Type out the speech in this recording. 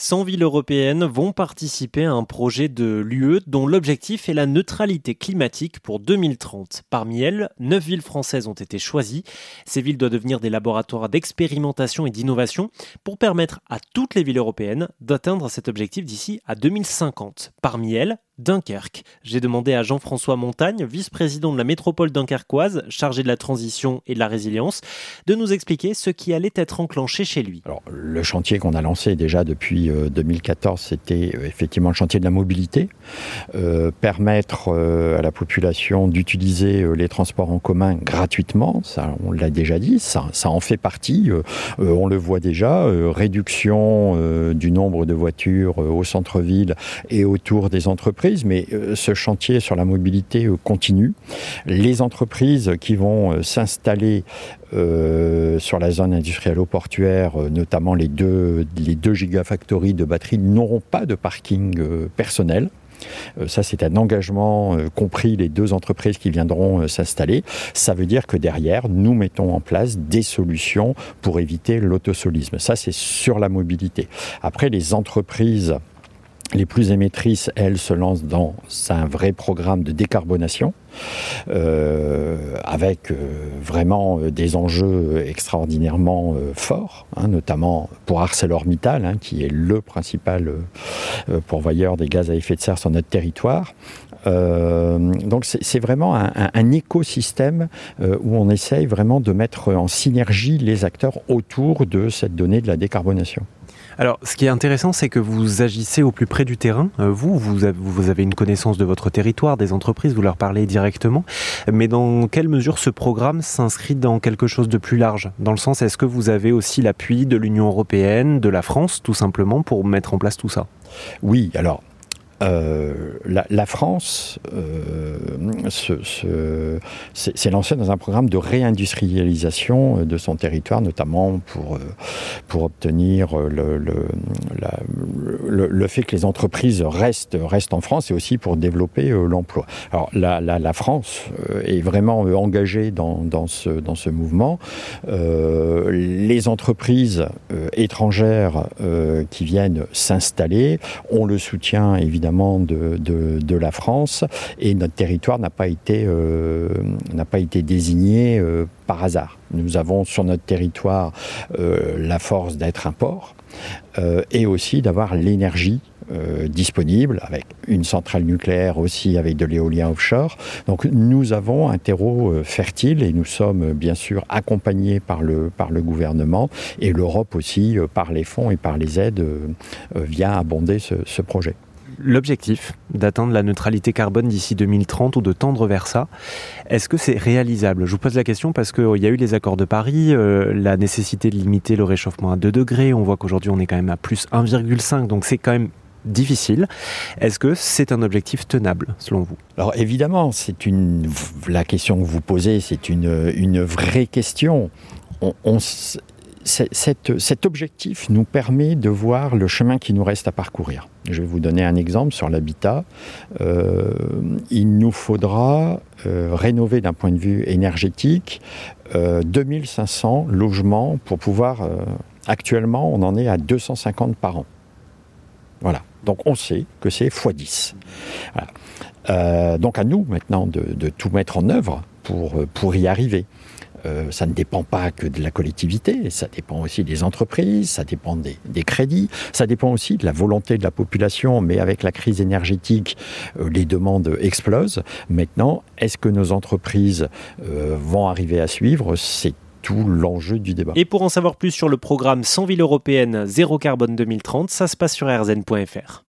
100 villes européennes vont participer à un projet de l'UE dont l'objectif est la neutralité climatique pour 2030. Parmi elles, 9 villes françaises ont été choisies. Ces villes doivent devenir des laboratoires d'expérimentation et d'innovation pour permettre à toutes les villes européennes d'atteindre cet objectif d'ici à 2050. Parmi elles, Dunkerque. J'ai demandé à Jean-François Montagne, vice-président de la métropole dunkerquoise, chargé de la transition et de la résilience, de nous expliquer ce qui allait être enclenché chez lui. Alors, le chantier qu'on a lancé déjà depuis 2014, euh, c'était euh, effectivement le chantier de la mobilité. Euh, permettre à la population d'utiliser les transports en commun gratuitement, ça on l'a déjà dit, ça, ça, en fait partie. on le voit déjà, réduction du nombre de voitures au centre-ville et autour des entreprises mais euh, ce chantier sur la mobilité euh, continue. Les entreprises qui vont euh, s'installer sur la zone industrielle portuaire, notamment les deux gigafactories de batteries, n'auront pas de parking personnel. Ça, c'est un engagement compris les deux entreprises qui viendront s'installer. Ça veut dire que derrière, nous mettons en place des solutions pour éviter l'autosolisme. Ça, c'est sur la mobilité. Après, les entreprises les plus émettrices, elles, se lancent dans un vrai programme de décarbonation, euh, avec euh, vraiment euh, des enjeux extraordinairement forts, hein, notamment pour ArcelorMittal, hein, qui est le principal pourvoyeur des gaz à effet de serre sur notre territoire. donc c'est vraiment un, un écosystème où on essaye vraiment de mettre en synergie les acteurs autour de cette donnée de la décarbonation. Alors, ce qui est intéressant, c'est que vous agissez au plus près du terrain. Euh, vous, vous avez, une connaissance de votre territoire, des entreprises, vous leur parlez directement. Mais dans quelle mesure ce programme s'inscrit dans quelque chose de plus large? Dans le sens, est-ce que vous avez aussi l'appui de l'Union européenne, de la France, tout simplement, pour mettre en place tout ça? Oui, alors euh, la, France euh, s'est lancée dans un programme de réindustrialisation de son territoire, notamment pour, euh, pour obtenir le, fait que les entreprises restent, restent en France et aussi pour développer l'emploi. Alors la, la, France est vraiment engagée dans, dans, ce, dans ce mouvement. les entreprises étrangères qui viennent s'installer ont le soutien évidemment de, la France et notre territoire n'a pas été, euh, n'a pas été désigné euh, par hasard. Nous avons sur notre territoire euh, la force d'être un port et aussi d'avoir l'énergie disponible, avec une centrale nucléaire aussi, avec de l'éolien offshore. Donc nous avons un terreau fertile et nous sommes bien sûr accompagnés par le, par le gouvernement et l'Europe aussi par les fonds et par les aides vient abonder ce projet l'objectif d'atteindre la neutralité carbone d'ici 2030 ou de tendre vers ça, est-ce que c'est réalisable? Je vous pose la question parce qu'il y a eu les accords de Paris, euh, la nécessité de limiter le réchauffement à 2 degrés, on voit qu'aujourd'hui on est quand même à plus 1,5, donc c'est quand même difficile. Est-ce que c'est un objectif tenable selon vous? Alors évidemment, c'est une la question que vous posez, c'est une, une vraie question. On, on, cet objectif nous permet de voir le chemin qui nous reste à parcourir. Je vais vous donner un exemple sur l'habitat. Euh, il nous faudra euh, rénover d'un point de vue énergétique 2500 euh, logements pour pouvoir... actuellement, on en est à 250 par an. Voilà. Donc on sait que c'est x10. donc à nous maintenant de, tout mettre en œuvre pour y arriver. Euh, ça ne dépend pas que de la collectivité, ça dépend aussi des entreprises, ça dépend des, crédits, ça dépend aussi de la volonté de la population, mais avec la crise énergétique, euh, les demandes explosent. Maintenant, est-ce que nos entreprises euh, vont arriver à suivre? C'est tout l'enjeu du débat. Et pour en savoir plus sur le programme 100 villes européennes, zéro carbone 2030, ça se passe sur rzn.fr.